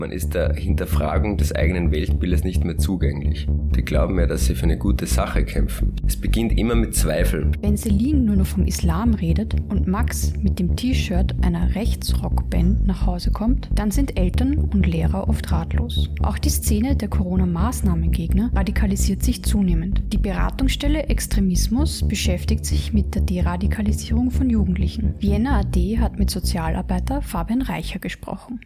Man ist der Hinterfragung des eigenen Weltbildes nicht mehr zugänglich. Die glauben ja, dass sie für eine gute Sache kämpfen. Es beginnt immer mit Zweifeln. Wenn Celine nur noch vom Islam redet und Max mit dem T-Shirt einer Rechtsrockband nach Hause kommt, dann sind Eltern und Lehrer oft ratlos. Auch die Szene der Corona-Maßnahmengegner radikalisiert sich zunehmend. Die Beratungsstelle Extremismus beschäftigt sich mit der Deradikalisierung von Jugendlichen. Vienna AD hat mit Sozialarbeiter Fabian Reicher gesprochen.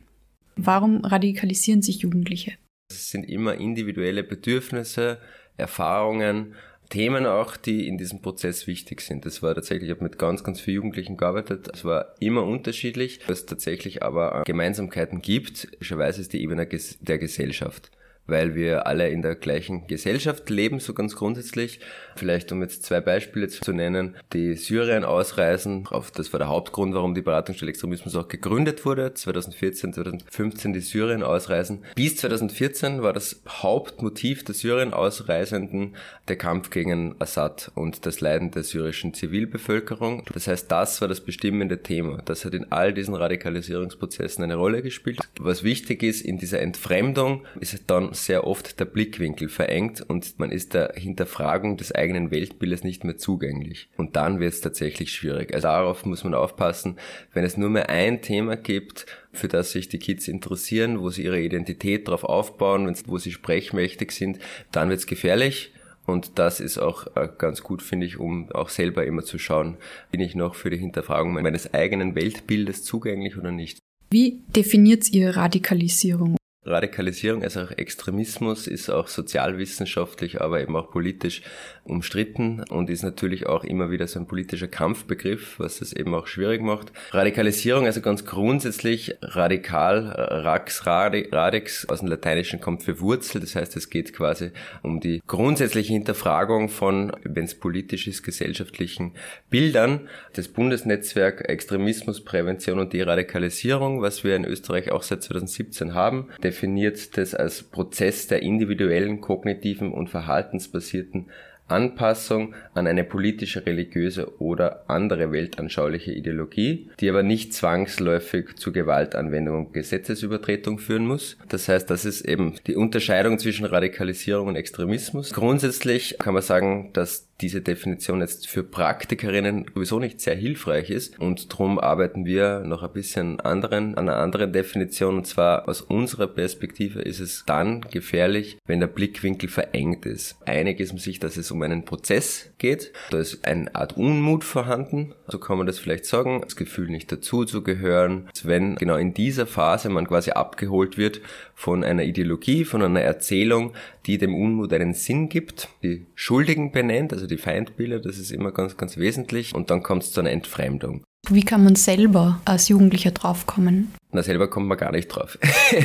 Warum radikalisieren sich Jugendliche? Es sind immer individuelle Bedürfnisse, Erfahrungen, Themen auch, die in diesem Prozess wichtig sind. Das war tatsächlich, ich habe mit ganz, ganz vielen Jugendlichen gearbeitet. Es war immer unterschiedlich. Was tatsächlich aber Gemeinsamkeiten gibt, logischerweise ist die Ebene der Gesellschaft weil wir alle in der gleichen Gesellschaft leben, so ganz grundsätzlich. Vielleicht um jetzt zwei Beispiele zu nennen. Die Syrien ausreisen, das war der Hauptgrund, warum die Beratungsstelle Extremismus auch gegründet wurde. 2014, 2015 die Syrien ausreisen. Bis 2014 war das Hauptmotiv der Syrien Ausreisenden der Kampf gegen Assad und das Leiden der syrischen Zivilbevölkerung. Das heißt, das war das bestimmende Thema. Das hat in all diesen Radikalisierungsprozessen eine Rolle gespielt. Was wichtig ist, in dieser Entfremdung ist dann sehr oft der Blickwinkel verengt und man ist der Hinterfragung des eigenen Weltbildes nicht mehr zugänglich. Und dann wird es tatsächlich schwierig. Also darauf muss man aufpassen, wenn es nur mehr ein Thema gibt, für das sich die Kids interessieren, wo sie ihre Identität darauf aufbauen, wo sie sprechmächtig sind, dann wird es gefährlich. Und das ist auch äh, ganz gut, finde ich, um auch selber immer zu schauen, bin ich noch für die Hinterfragung meines eigenen Weltbildes zugänglich oder nicht. Wie definiert ihr Radikalisierung? Radikalisierung, also auch Extremismus ist auch sozialwissenschaftlich, aber eben auch politisch umstritten und ist natürlich auch immer wieder so ein politischer Kampfbegriff, was es eben auch schwierig macht. Radikalisierung, also ganz grundsätzlich radikal, rax, radix, aus dem Lateinischen kommt für Wurzel, das heißt, es geht quasi um die grundsätzliche Hinterfragung von, wenn es politisch ist, gesellschaftlichen Bildern. Das Bundesnetzwerk Extremismus, Prävention und Deradikalisierung, was wir in Österreich auch seit 2017 haben, definiert das als Prozess der individuellen, kognitiven und verhaltensbasierten Anpassung an eine politische, religiöse oder andere weltanschauliche Ideologie, die aber nicht zwangsläufig zu Gewaltanwendung und Gesetzesübertretung führen muss. Das heißt, das ist eben die Unterscheidung zwischen Radikalisierung und Extremismus. Grundsätzlich kann man sagen, dass diese Definition jetzt für Praktikerinnen sowieso nicht sehr hilfreich ist. Und darum arbeiten wir noch ein bisschen anderen, an einer anderen Definition. Und zwar aus unserer Perspektive ist es dann gefährlich, wenn der Blickwinkel verengt ist. Einig ist man sich, dass es um einen Prozess geht, da ist eine Art Unmut vorhanden, so kann man das vielleicht sagen, das Gefühl nicht dazu zu gehören, wenn genau in dieser Phase man quasi abgeholt wird von einer Ideologie, von einer Erzählung, die dem Unmut einen Sinn gibt, die Schuldigen benennt, also die Feindbilder, das ist immer ganz, ganz wesentlich. Und dann kommt es zu einer Entfremdung. Wie kann man selber als Jugendlicher draufkommen? Na, selber kommt man gar nicht drauf.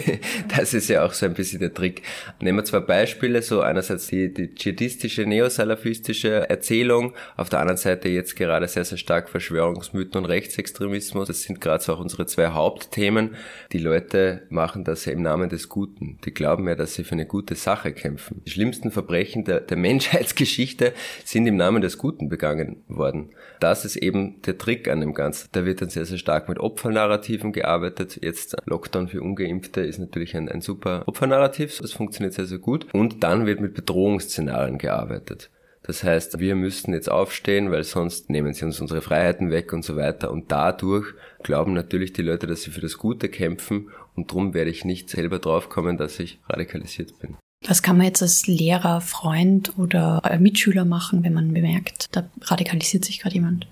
das ist ja auch so ein bisschen der Trick. Nehmen wir zwei Beispiele, so einerseits die, die dschihadistische, neosalafistische Erzählung, auf der anderen Seite jetzt gerade sehr, sehr stark Verschwörungsmythen und Rechtsextremismus. Das sind gerade so auch unsere zwei Hauptthemen. Die Leute machen das ja im Namen des Guten. Die glauben ja, dass sie für eine gute Sache kämpfen. Die schlimmsten Verbrechen der, der Menschheitsgeschichte sind im Namen des Guten begangen worden. Das ist eben der Trick an dem Ganzen. Da wird dann sehr, sehr stark mit Opfernarrativen gearbeitet Jetzt Lockdown für Ungeimpfte ist natürlich ein, ein super Opfernarrativ, das funktioniert sehr, sehr gut. Und dann wird mit Bedrohungsszenarien gearbeitet. Das heißt, wir müssten jetzt aufstehen, weil sonst nehmen sie uns unsere Freiheiten weg und so weiter. Und dadurch glauben natürlich die Leute, dass sie für das Gute kämpfen und darum werde ich nicht selber draufkommen, dass ich radikalisiert bin. Was kann man jetzt als Lehrer, Freund oder Mitschüler machen, wenn man bemerkt, da radikalisiert sich gerade jemand?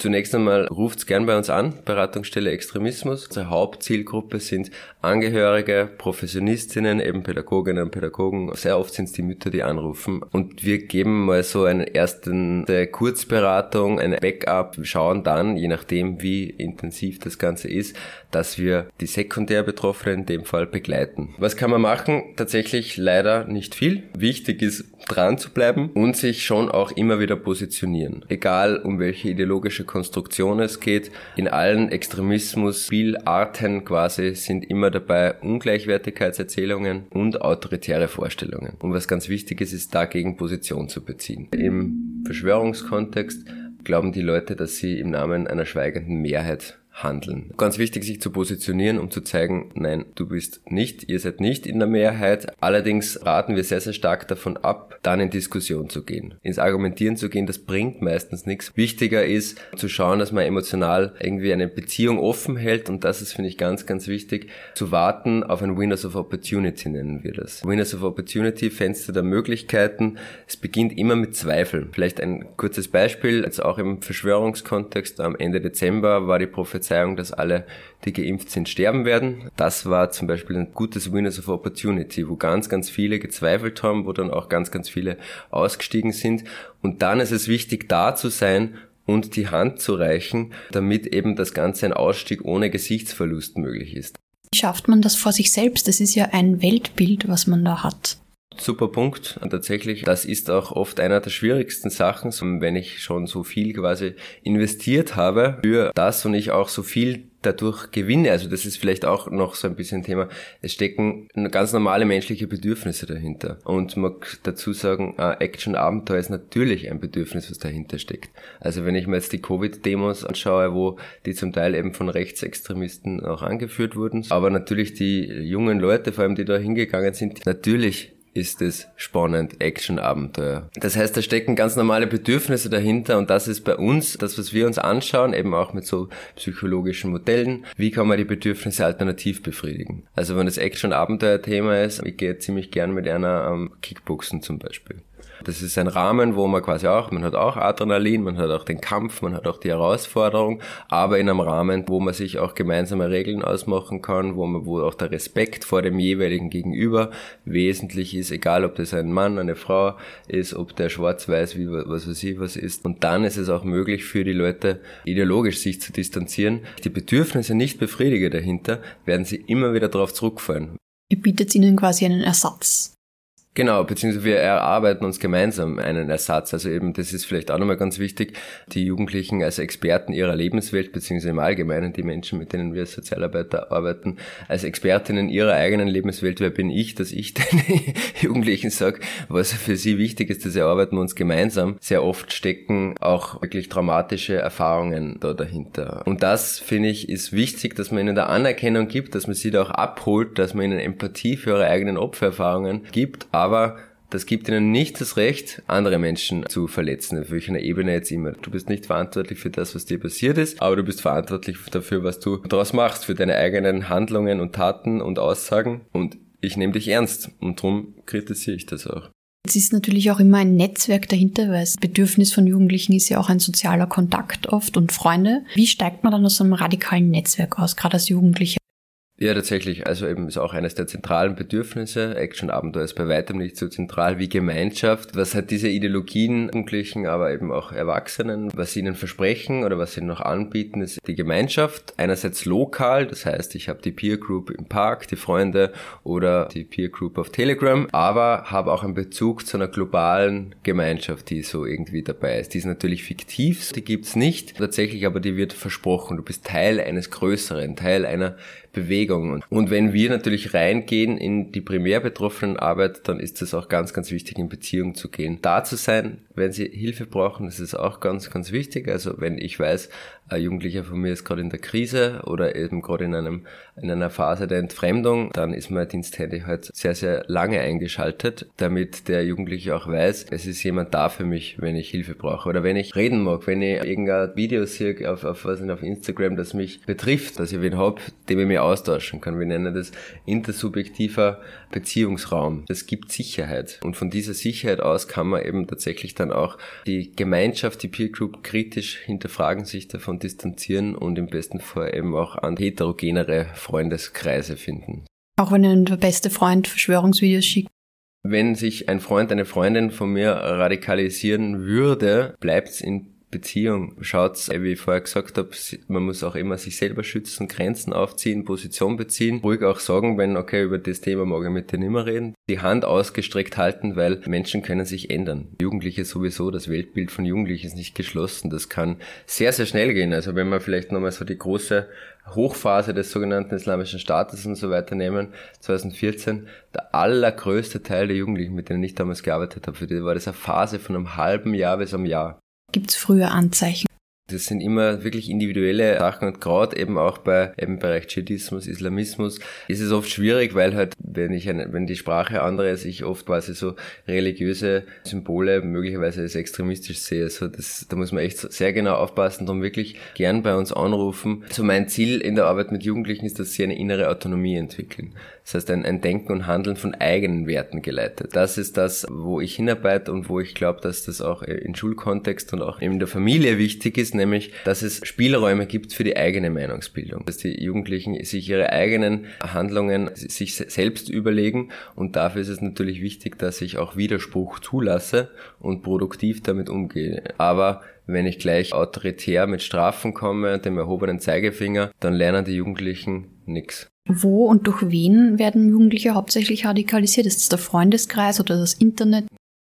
Zunächst einmal ruft's gern bei uns an, Beratungsstelle Extremismus. Unsere Hauptzielgruppe sind Angehörige, Professionistinnen, eben Pädagoginnen und Pädagogen. Sehr oft sind es die Mütter, die anrufen. Und wir geben mal so eine erste Kurzberatung, eine Backup, wir schauen dann, je nachdem wie intensiv das Ganze ist, dass wir die sekundär Betroffenen in dem Fall begleiten. Was kann man machen? Tatsächlich leider nicht viel. Wichtig ist, dran zu bleiben und sich schon auch immer wieder positionieren. Egal um welche ideologische Konstruktion es geht, in allen Extremismus-Spielarten quasi sind immer dabei Ungleichwertigkeitserzählungen und autoritäre Vorstellungen. Und was ganz wichtig ist, ist dagegen Position zu beziehen. Im Verschwörungskontext glauben die Leute, dass sie im Namen einer schweigenden Mehrheit handeln. Ganz wichtig, sich zu positionieren, um zu zeigen, nein, du bist nicht, ihr seid nicht in der Mehrheit. Allerdings raten wir sehr, sehr stark davon ab, dann in Diskussion zu gehen. Ins Argumentieren zu gehen, das bringt meistens nichts. Wichtiger ist zu schauen, dass man emotional irgendwie eine Beziehung offen hält und das ist, finde ich, ganz, ganz wichtig, zu warten auf ein Winners of Opportunity nennen wir das. Winners of Opportunity, Fenster der Möglichkeiten. Es beginnt immer mit Zweifeln. Vielleicht ein kurzes Beispiel, jetzt auch im Verschwörungskontext. Am Ende Dezember war die Prophezeiung, dass alle, die geimpft sind, sterben werden. Das war zum Beispiel ein gutes Winners of Opportunity, wo ganz, ganz viele gezweifelt haben, wo dann auch ganz, ganz viele ausgestiegen sind. Und dann ist es wichtig, da zu sein und die Hand zu reichen, damit eben das Ganze ein Ausstieg ohne Gesichtsverlust möglich ist. Wie schafft man das vor sich selbst? Das ist ja ein Weltbild, was man da hat. Super Punkt. Und tatsächlich, das ist auch oft einer der schwierigsten Sachen, wenn ich schon so viel quasi investiert habe für das und ich auch so viel dadurch gewinne. Also das ist vielleicht auch noch so ein bisschen Thema. Es stecken ganz normale menschliche Bedürfnisse dahinter. Und man dazu sagen, Action-Abenteuer ist natürlich ein Bedürfnis, was dahinter steckt. Also wenn ich mir jetzt die Covid-Demos anschaue, wo die zum Teil eben von Rechtsextremisten auch angeführt wurden, aber natürlich die jungen Leute, vor allem die da hingegangen sind, natürlich ist es spannend, Action, Abenteuer. Das heißt, da stecken ganz normale Bedürfnisse dahinter und das ist bei uns, das was wir uns anschauen, eben auch mit so psychologischen Modellen, wie kann man die Bedürfnisse alternativ befriedigen. Also wenn das Action, Abenteuer Thema ist, ich gehe ziemlich gern mit einer ähm, Kickboxen zum Beispiel. Das ist ein Rahmen, wo man quasi auch, man hat auch Adrenalin, man hat auch den Kampf, man hat auch die Herausforderung, aber in einem Rahmen, wo man sich auch gemeinsame Regeln ausmachen kann, wo man, wo auch der Respekt vor dem jeweiligen Gegenüber wesentlich ist, egal ob das ein Mann, eine Frau ist, ob der schwarz-weiß, wie, was weiß ich, was ist. Und dann ist es auch möglich für die Leute, ideologisch sich zu distanzieren. Die Bedürfnisse nicht befriedige dahinter, werden sie immer wieder darauf zurückfallen. Ihr bietet ihnen quasi einen Ersatz. Genau, beziehungsweise wir erarbeiten uns gemeinsam einen Ersatz. Also eben, das ist vielleicht auch nochmal ganz wichtig, die Jugendlichen als Experten ihrer Lebenswelt, beziehungsweise im Allgemeinen die Menschen, mit denen wir als Sozialarbeiter arbeiten, als Expertinnen ihrer eigenen Lebenswelt, wer bin ich, dass ich den Jugendlichen sage, was für sie wichtig ist, das erarbeiten wir uns gemeinsam. Sehr oft stecken auch wirklich traumatische Erfahrungen da dahinter. Und das, finde ich, ist wichtig, dass man ihnen da Anerkennung gibt, dass man sie da auch abholt, dass man ihnen Empathie für ihre eigenen Opfererfahrungen gibt, das gibt ihnen nicht das Recht, andere Menschen zu verletzen, auf welcher Ebene jetzt immer. Du bist nicht verantwortlich für das, was dir passiert ist, aber du bist verantwortlich dafür, was du daraus machst, für deine eigenen Handlungen und Taten und Aussagen. Und ich nehme dich ernst und darum kritisiere ich das auch. Es ist natürlich auch immer ein Netzwerk dahinter, weil das Bedürfnis von Jugendlichen ist ja auch ein sozialer Kontakt oft und Freunde. Wie steigt man dann aus so einem radikalen Netzwerk aus, gerade als Jugendlicher? Ja, tatsächlich. Also eben ist auch eines der zentralen Bedürfnisse. Action-Abenteuer ist bei weitem nicht so zentral wie Gemeinschaft. Was hat diese Ideologien, Jugendlichen, aber eben auch Erwachsenen, was sie ihnen versprechen oder was sie noch anbieten, ist die Gemeinschaft. Einerseits lokal, das heißt, ich habe die Peer Group im Park, die Freunde oder die Peer Group auf Telegram, aber habe auch einen Bezug zu einer globalen Gemeinschaft, die so irgendwie dabei ist. Die ist natürlich fiktiv, die gibt's nicht. Tatsächlich aber die wird versprochen. Du bist Teil eines Größeren, Teil einer Bewegung. Und wenn wir natürlich reingehen in die primär betroffenen Arbeit, dann ist es auch ganz, ganz wichtig, in Beziehung zu gehen. Da zu sein, wenn sie Hilfe brauchen, das ist auch ganz, ganz wichtig. Also wenn ich weiß, ein Jugendlicher von mir ist gerade in der Krise oder eben gerade in einem in einer Phase der Entfremdung, dann ist mein Diensthandy halt sehr, sehr lange eingeschaltet, damit der Jugendliche auch weiß, es ist jemand da für mich, wenn ich Hilfe brauche. Oder wenn ich reden mag, wenn ich irgendein Video sehe auf, auf, was auf Instagram, das mich betrifft, dass ich wen hab, dem ich mich austauschen kann. Wir nennen das intersubjektiver Beziehungsraum. Das gibt Sicherheit. Und von dieser Sicherheit aus kann man eben tatsächlich dann auch die Gemeinschaft, die Peer Group kritisch hinterfragen, sich davon distanzieren und im besten Fall eben auch an heterogenere Freundeskreise finden. Auch wenn ein beste Freund Verschwörungsvideos schickt. Wenn sich ein Freund, eine Freundin von mir radikalisieren würde, bleibt's in Beziehung. Schaut, wie ich vorher gesagt habe, man muss auch immer sich selber schützen, Grenzen aufziehen, Position beziehen, ruhig auch sagen, wenn, okay, über das Thema mag ich mit dir nicht reden. Die Hand ausgestreckt halten, weil Menschen können sich ändern. Jugendliche sowieso, das Weltbild von Jugendlichen ist nicht geschlossen. Das kann sehr, sehr schnell gehen. Also wenn man vielleicht nochmal so die große Hochphase des sogenannten Islamischen Staates und so weiter nehmen, 2014, der allergrößte Teil der Jugendlichen, mit denen ich damals gearbeitet habe, für die war das eine Phase von einem halben Jahr bis einem Jahr. Gibt es frühe Anzeichen? Das sind immer wirklich individuelle Sachen und gerade eben auch bei eben Bereich Dschihadismus, Islamismus ist es oft schwierig, weil halt, wenn ich eine, wenn die Sprache andere ist, ich oft quasi so religiöse Symbole möglicherweise als extremistisch sehe. Also das, da muss man echt sehr genau aufpassen, darum wirklich gern bei uns anrufen. So mein Ziel in der Arbeit mit Jugendlichen ist, dass sie eine innere Autonomie entwickeln. Das heißt, ein, ein Denken und Handeln von eigenen Werten geleitet. Das ist das, wo ich hinarbeite und wo ich glaube, dass das auch in Schulkontext und auch in der Familie wichtig ist, nämlich, dass es Spielräume gibt für die eigene Meinungsbildung. Dass die Jugendlichen sich ihre eigenen Handlungen sich selbst überlegen und dafür ist es natürlich wichtig, dass ich auch Widerspruch zulasse und produktiv damit umgehe. Aber wenn ich gleich autoritär mit Strafen komme, dem erhobenen Zeigefinger, dann lernen die Jugendlichen nichts. Wo und durch wen werden Jugendliche hauptsächlich radikalisiert? Ist es der Freundeskreis oder das Internet?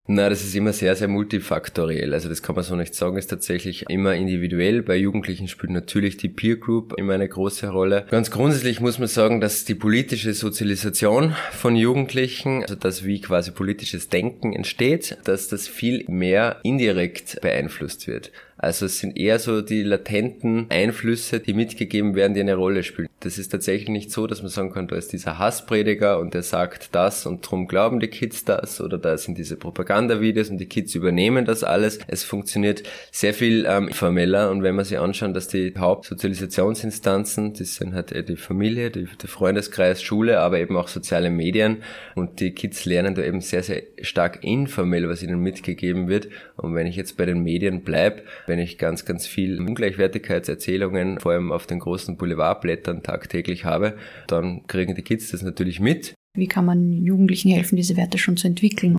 Na, das ist immer sehr, sehr multifaktoriell. Also das kann man so nicht sagen, ist tatsächlich immer individuell. Bei Jugendlichen spielt natürlich die Peer Group immer eine große Rolle. Ganz grundsätzlich muss man sagen, dass die politische Sozialisation von Jugendlichen, also das wie quasi politisches Denken entsteht, dass das viel mehr indirekt beeinflusst wird. Also es sind eher so die latenten Einflüsse, die mitgegeben werden, die eine Rolle spielen. Das ist tatsächlich nicht so, dass man sagen kann, da ist dieser Hassprediger und der sagt das und drum glauben die Kids das oder da sind diese Propagandavideos und die Kids übernehmen das alles. Es funktioniert sehr viel ähm, formeller und wenn man sich anschaut, dass die Hauptsozialisationsinstanzen, das sind halt die Familie, die, der Freundeskreis, Schule, aber eben auch soziale Medien und die Kids lernen da eben sehr, sehr stark informell, was ihnen mitgegeben wird. Und wenn ich jetzt bei den Medien bleibe, wenn ich ganz, ganz viel Ungleichwertigkeitserzählungen, vor allem auf den großen Boulevardblättern tagtäglich habe, dann kriegen die Kids das natürlich mit. Wie kann man Jugendlichen helfen, diese Werte schon zu entwickeln?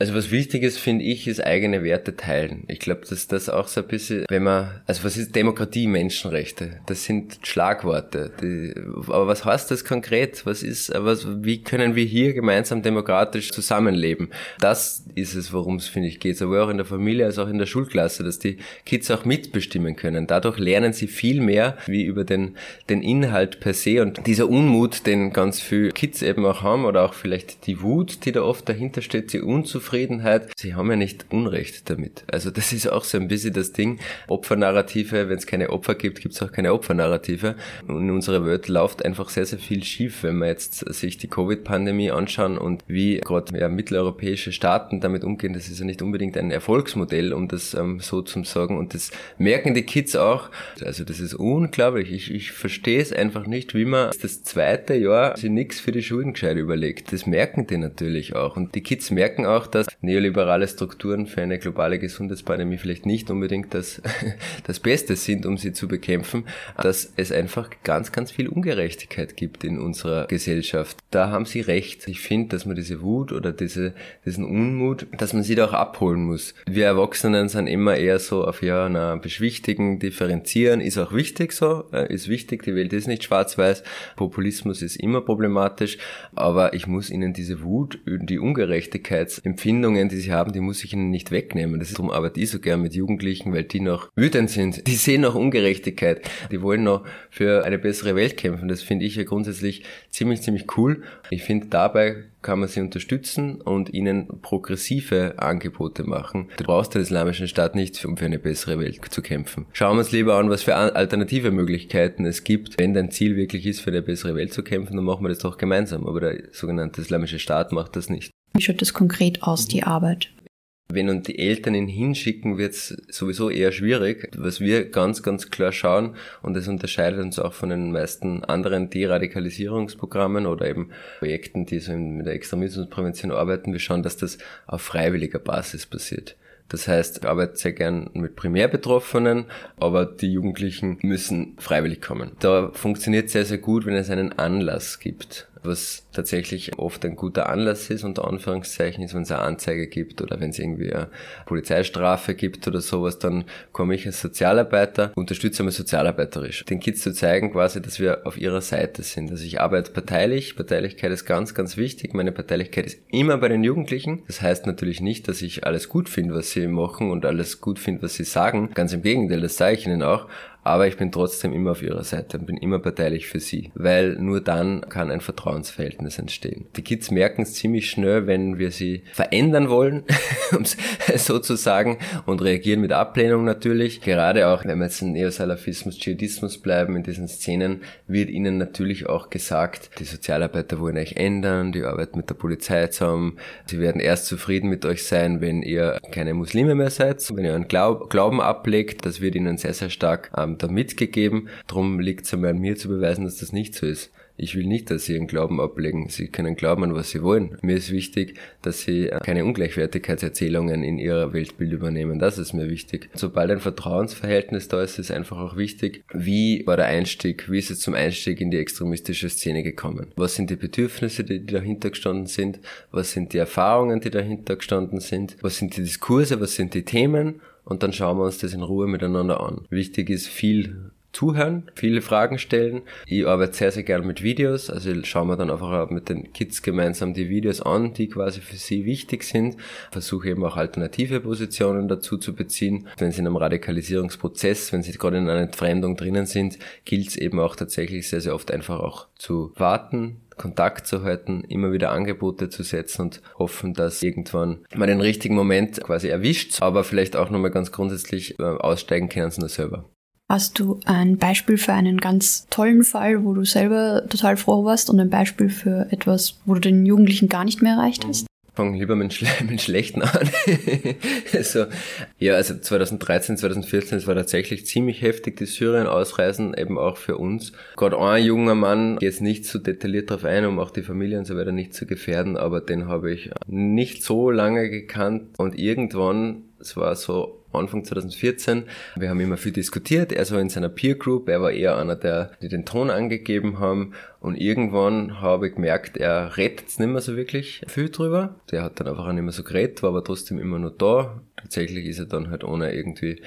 Also was wichtig ist, finde ich, ist eigene Werte teilen. Ich glaube, dass das auch so ein bisschen, wenn man, also was ist Demokratie, Menschenrechte? Das sind Schlagworte. Die, aber was heißt das konkret? Was ist, was, wie können wir hier gemeinsam demokratisch zusammenleben? Das ist es, worum es, finde ich, geht. Sowohl auch in der Familie als auch in der Schulklasse, dass die Kids auch mitbestimmen können. Dadurch lernen sie viel mehr wie über den, den Inhalt per se und dieser Unmut, den ganz viele Kids eben auch haben oder auch vielleicht die Wut, die da oft dahinter steht, die Unzufriedenheit Unzufriedenheit, sie haben ja nicht Unrecht damit. Also das ist auch so ein bisschen das Ding. Opfernarrative, wenn es keine Opfer gibt, gibt es auch keine Opfernarrative. In unserer Welt läuft einfach sehr, sehr viel schief, wenn wir jetzt sich die Covid-Pandemie anschauen und wie gerade ja, mitteleuropäische Staaten damit umgehen. Das ist ja nicht unbedingt ein Erfolgsmodell, um das ähm, so zu sagen. Und das merken die Kids auch. Also das ist unglaublich. Ich, ich verstehe es einfach nicht, wie man das zweite Jahr sich nichts für die Schulen gescheit überlegt. Das merken die natürlich auch. Und die Kids merken auch, dass dass neoliberale Strukturen für eine globale Gesundheitspandemie vielleicht nicht unbedingt das, das Beste sind, um sie zu bekämpfen, dass es einfach ganz, ganz viel Ungerechtigkeit gibt in unserer Gesellschaft. Da haben Sie recht. Ich finde, dass man diese Wut oder diese, diesen Unmut, dass man sie da auch abholen muss. Wir Erwachsenen sind immer eher so auf, ja, na, beschwichtigen, differenzieren, ist auch wichtig so, äh, ist wichtig, die Welt ist nicht schwarz-weiß, Populismus ist immer problematisch, aber ich muss ihnen diese Wut, die Ungerechtigkeitsempfindung Empfindungen, die sie haben, die muss ich ihnen nicht wegnehmen. Das ist darum arbeite ich so gern mit Jugendlichen, weil die noch wütend sind. Die sehen noch Ungerechtigkeit. Die wollen noch für eine bessere Welt kämpfen. Das finde ich ja grundsätzlich ziemlich, ziemlich cool. Ich finde dabei kann man sie unterstützen und ihnen progressive Angebote machen. Du brauchst den islamischen Staat nicht, um für eine bessere Welt zu kämpfen. Schauen wir uns lieber an, was für alternative Möglichkeiten es gibt. Wenn dein Ziel wirklich ist, für eine bessere Welt zu kämpfen, dann machen wir das doch gemeinsam. Aber der sogenannte islamische Staat macht das nicht. Wie schaut das konkret aus, die Arbeit? Wenn uns die Eltern ihn hinschicken, wird es sowieso eher schwierig. Was wir ganz, ganz klar schauen, und das unterscheidet uns auch von den meisten anderen Deradikalisierungsprogrammen oder eben Projekten, die so mit der Extremismusprävention arbeiten, wir schauen, dass das auf freiwilliger Basis passiert. Das heißt, ich arbeite sehr gern mit Primärbetroffenen, aber die Jugendlichen müssen freiwillig kommen. Da funktioniert sehr, sehr gut, wenn es einen Anlass gibt was tatsächlich oft ein guter Anlass ist, unter Anführungszeichen, ist, wenn es eine Anzeige gibt oder wenn es irgendwie eine Polizeistrafe gibt oder sowas, dann komme ich als Sozialarbeiter, unterstütze einmal sozialarbeiterisch. Den Kids zu zeigen quasi, dass wir auf ihrer Seite sind. Also ich arbeite parteilich, Parteilichkeit ist ganz, ganz wichtig. Meine Parteilichkeit ist immer bei den Jugendlichen. Das heißt natürlich nicht, dass ich alles gut finde, was sie machen und alles gut finde, was sie sagen. Ganz im Gegenteil, das sage ich ihnen auch aber ich bin trotzdem immer auf ihrer Seite und bin immer parteilich für sie, weil nur dann kann ein Vertrauensverhältnis entstehen. Die Kids merken es ziemlich schnell, wenn wir sie verändern wollen, um es so zu sagen, und reagieren mit Ablehnung natürlich. Gerade auch, wenn wir jetzt in Neosalafismus, Dschihadismus bleiben, in diesen Szenen, wird ihnen natürlich auch gesagt, die Sozialarbeiter wollen euch ändern, die arbeiten mit der Polizei zusammen, sie werden erst zufrieden mit euch sein, wenn ihr keine Muslime mehr seid, wenn ihr euren Glaub Glauben ablegt, das wird ihnen sehr, sehr stark ähm, da mitgegeben. Darum liegt es einmal an mir zu beweisen, dass das nicht so ist. Ich will nicht, dass sie ihren Glauben ablegen. Sie können glauben an, was sie wollen. Mir ist wichtig, dass sie äh, keine Ungleichwertigkeitserzählungen in ihrer Weltbild übernehmen. Das ist mir wichtig. Sobald ein Vertrauensverhältnis da ist, ist einfach auch wichtig, wie war der Einstieg, wie ist es zum Einstieg in die extremistische Szene gekommen? Was sind die Bedürfnisse, die dahinter gestanden sind? Was sind die Erfahrungen, die dahinter gestanden sind? Was sind die Diskurse? Was sind die Themen? Und dann schauen wir uns das in Ruhe miteinander an. Wichtig ist viel zuhören, viele Fragen stellen. Ich arbeite sehr, sehr gerne mit Videos, also schauen wir dann einfach mit den Kids gemeinsam die Videos an, die quasi für sie wichtig sind. Versuche eben auch alternative Positionen dazu zu beziehen. Wenn sie in einem Radikalisierungsprozess, wenn sie gerade in einer Entfremdung drinnen sind, gilt es eben auch tatsächlich sehr, sehr oft einfach auch zu warten, Kontakt zu halten, immer wieder Angebote zu setzen und hoffen, dass irgendwann mal den richtigen Moment quasi erwischt, aber vielleicht auch nochmal ganz grundsätzlich äh, aussteigen können sie nur selber. Hast du ein Beispiel für einen ganz tollen Fall, wo du selber total froh warst und ein Beispiel für etwas, wo du den Jugendlichen gar nicht mehr erreicht hast? Fang lieber mit, Schle mit Schlechten an. also, ja, also 2013, 2014, es war tatsächlich ziemlich heftig, die Syrien-Ausreisen, eben auch für uns. Gerade ein junger Mann, jetzt nicht so detailliert darauf ein, um auch die Familie und so weiter nicht zu gefährden, aber den habe ich nicht so lange gekannt und irgendwann, es war so Anfang 2014. Wir haben immer viel diskutiert. Er so in seiner Peer Group. Er war eher einer, der, die den Ton angegeben haben. Und irgendwann habe ich gemerkt, er redet nicht mehr so wirklich viel drüber. Der hat dann einfach auch nicht mehr so geredet, war aber trotzdem immer nur da. Tatsächlich ist er dann halt ohne irgendwie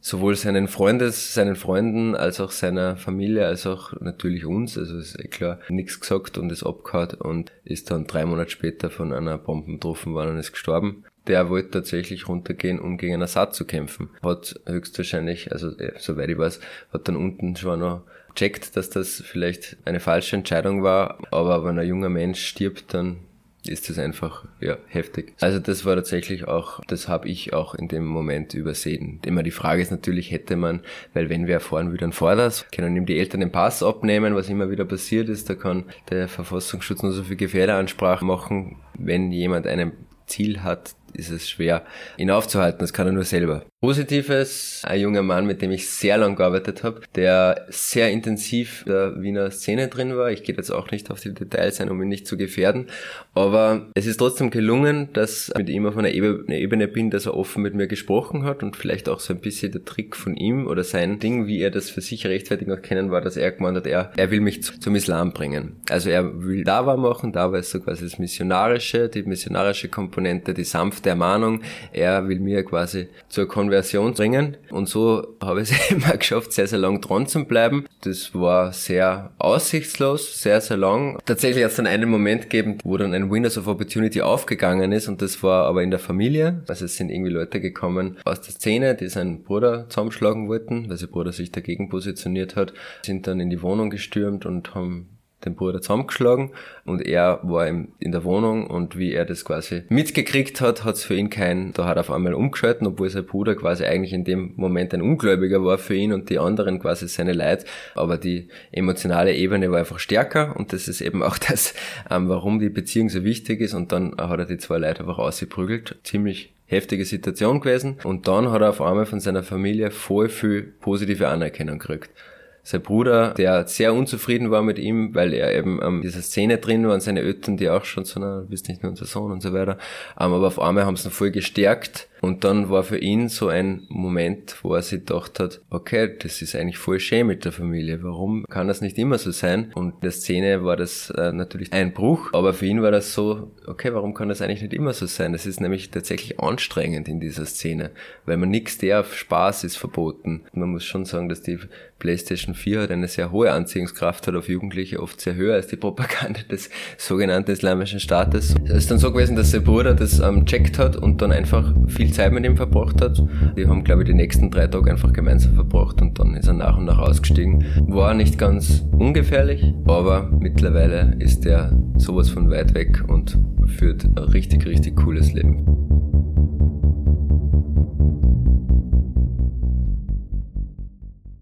sowohl seinen Freundes, seinen Freunden als auch seiner Familie, als auch natürlich uns, also ist eh klar, nichts gesagt und ist abgehauen und ist dann drei Monate später von einer Bombe getroffen worden und ist gestorben der wollte tatsächlich runtergehen, um gegen einen Assad zu kämpfen. Hat höchstwahrscheinlich, also äh, soweit ich weiß, hat dann unten schon noch checkt, dass das vielleicht eine falsche Entscheidung war, aber wenn ein junger Mensch stirbt, dann ist das einfach ja heftig. Also das war tatsächlich auch, das habe ich auch in dem Moment übersehen. Immer die Frage ist natürlich, hätte man, weil wenn wir erfahren, wie dann fordert, können ihm die Eltern den Pass abnehmen, was immer wieder passiert ist, da kann der Verfassungsschutz nur so viel Gefährderansprache machen, wenn jemand einen Ziel hat, ist es schwer, ihn aufzuhalten. Das kann er nur selber. Positives, ein junger Mann, mit dem ich sehr lang gearbeitet habe, der sehr intensiv in der Wiener Szene drin war. Ich gehe jetzt auch nicht auf die Details ein, um ihn nicht zu gefährden. Aber es ist trotzdem gelungen, dass ich mit ihm auf einer Ebene bin, dass er offen mit mir gesprochen hat und vielleicht auch so ein bisschen der Trick von ihm oder sein Ding, wie er das für sich rechtfertig noch kennen war, dass er gemeint hat, er, er will mich zum Islam bringen. Also er will Dawa machen, Dawa ist so quasi das Missionarische, die missionarische Komponente, die sanfte Ermahnung. Er will mir quasi zur Konversation Konversion bringen. Und so habe ich es immer geschafft, sehr, sehr lang dran zu bleiben. Das war sehr aussichtslos, sehr, sehr lang. Tatsächlich hat es dann einen Moment gegeben, wo dann ein Windows of Opportunity aufgegangen ist und das war aber in der Familie. Also es sind irgendwie Leute gekommen aus der Szene, die seinen Bruder zusammenschlagen wollten, weil sein Bruder sich dagegen positioniert hat, sind dann in die Wohnung gestürmt und haben den Bruder zusammengeschlagen und er war in der Wohnung und wie er das quasi mitgekriegt hat, hat es für ihn kein, da hat er auf einmal umgeschalten, obwohl sein Bruder quasi eigentlich in dem Moment ein Ungläubiger war für ihn und die anderen quasi seine Leid, aber die emotionale Ebene war einfach stärker und das ist eben auch das, ähm, warum die Beziehung so wichtig ist und dann hat er die zwei Leute einfach ausgeprügelt, ziemlich heftige Situation gewesen und dann hat er auf einmal von seiner Familie voll viel positive Anerkennung gekriegt sein Bruder, der sehr unzufrieden war mit ihm, weil er eben ähm, dieser Szene drin war und seine Eltern, die auch schon so, na, du bist nicht nur unser Sohn und so weiter. Ähm, aber auf einmal haben sie ihn voll gestärkt und dann war für ihn so ein Moment, wo er sich gedacht hat, okay, das ist eigentlich voll schön mit der Familie. Warum kann das nicht immer so sein? Und in der Szene war das äh, natürlich ein Bruch, aber für ihn war das so, okay, warum kann das eigentlich nicht immer so sein? Es ist nämlich tatsächlich anstrengend in dieser Szene, weil man nichts der auf Spaß ist verboten. Man muss schon sagen, dass die PlayStation 4 hat eine sehr hohe Anziehungskraft hat auf Jugendliche, oft sehr höher als die Propaganda des sogenannten Islamischen Staates. Es ist dann so gewesen, dass sein Bruder das ähm, checkt hat und dann einfach Zeit mit ihm verbracht hat. Die haben, glaube ich, die nächsten drei Tage einfach gemeinsam verbracht und dann ist er nach und nach ausgestiegen. War nicht ganz ungefährlich, aber mittlerweile ist er sowas von weit weg und führt ein richtig, richtig cooles Leben.